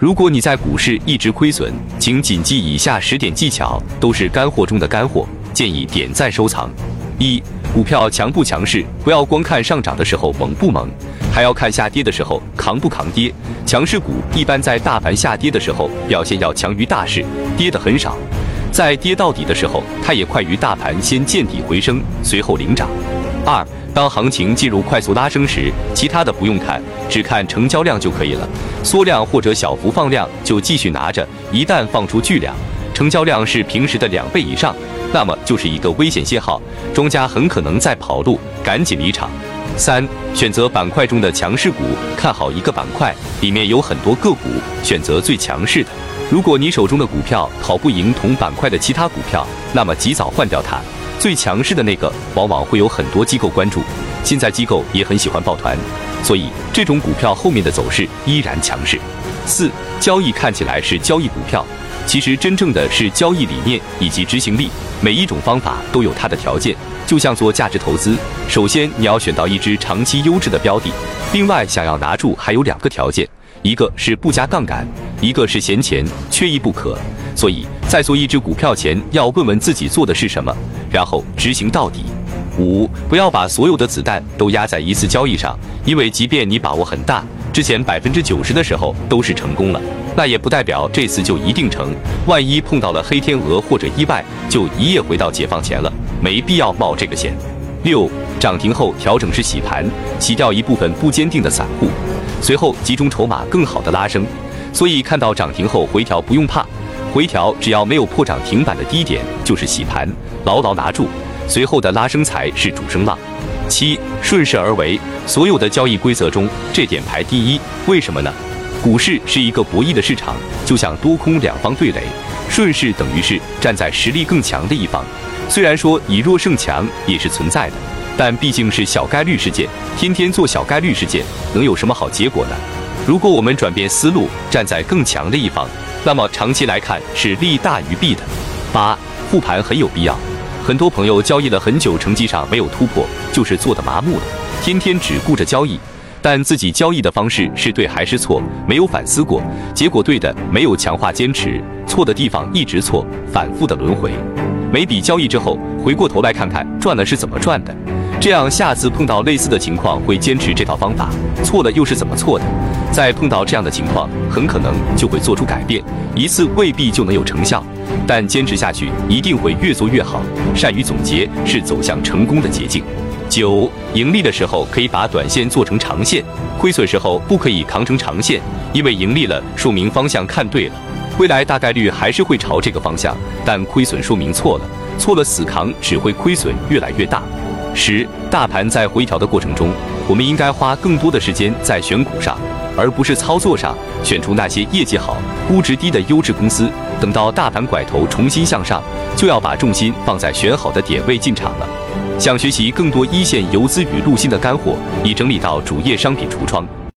如果你在股市一直亏损，请谨记以下十点技巧，都是干货中的干货，建议点赞收藏。一、股票强不强势，不要光看上涨的时候猛不猛，还要看下跌的时候扛不扛跌。强势股一般在大盘下跌的时候表现要强于大势，跌的很少；在跌到底的时候，它也快于大盘先见底回升，随后领涨。二、当行情进入快速拉升时，其他的不用看，只看成交量就可以了。缩量或者小幅放量就继续拿着，一旦放出巨量，成交量是平时的两倍以上，那么就是一个危险信号，庄家很可能在跑路，赶紧离场。三、选择板块中的强势股，看好一个板块，里面有很多个股，选择最强势的。如果你手中的股票跑不赢同板块的其他股票，那么及早换掉它。最强势的那个，往往会有很多机构关注，现在机构也很喜欢抱团，所以这种股票后面的走势依然强势。四、交易看起来是交易股票，其实真正的是交易理念以及执行力。每一种方法都有它的条件，就像做价值投资，首先你要选到一只长期优质的标的，另外想要拿住还有两个条件。一个是不加杠杆，一个是闲钱，缺一不可。所以在做一只股票前，要问问自己做的是什么，然后执行到底。五，不要把所有的子弹都压在一次交易上，因为即便你把握很大，之前百分之九十的时候都是成功了，那也不代表这次就一定成。万一碰到了黑天鹅或者意外，就一夜回到解放前了，没必要冒这个险。六，涨停后调整是洗盘，洗掉一部分不坚定的散户。随后集中筹码，更好的拉升，所以看到涨停后回调不用怕，回调只要没有破涨停板的低点就是洗盘，牢牢拿住，随后的拉升才是主升浪。七顺势而为，所有的交易规则中这点排第一，为什么呢？股市是一个博弈的市场，就像多空两方对垒，顺势等于是站在实力更强的一方，虽然说以弱胜强也是存在的。但毕竟是小概率事件，天天做小概率事件，能有什么好结果呢？如果我们转变思路，站在更强的一方，那么长期来看是利大于弊的。八复盘很有必要，很多朋友交易了很久，成绩上没有突破，就是做的麻木了，天天只顾着交易，但自己交易的方式是对还是错，没有反思过，结果对的没有强化坚持，错的地方一直错，反复的轮回。每笔交易之后，回过头来看看赚了是怎么赚的。这样，下次碰到类似的情况，会坚持这套方法。错了又是怎么错的？再碰到这样的情况，很可能就会做出改变。一次未必就能有成效，但坚持下去，一定会越做越好。善于总结是走向成功的捷径。九，盈利的时候可以把短线做成长线，亏损时候不可以扛成长线，因为盈利了说明方向看对了，未来大概率还是会朝这个方向。但亏损说明错了，错了死扛只会亏损越来越大。十，大盘在回调的过程中，我们应该花更多的时间在选股上，而不是操作上，选出那些业绩好、估值低的优质公司。等到大盘拐头重新向上，就要把重心放在选好的点位进场了。想学习更多一线游资与陆新的干货，已整理到主页商品橱窗。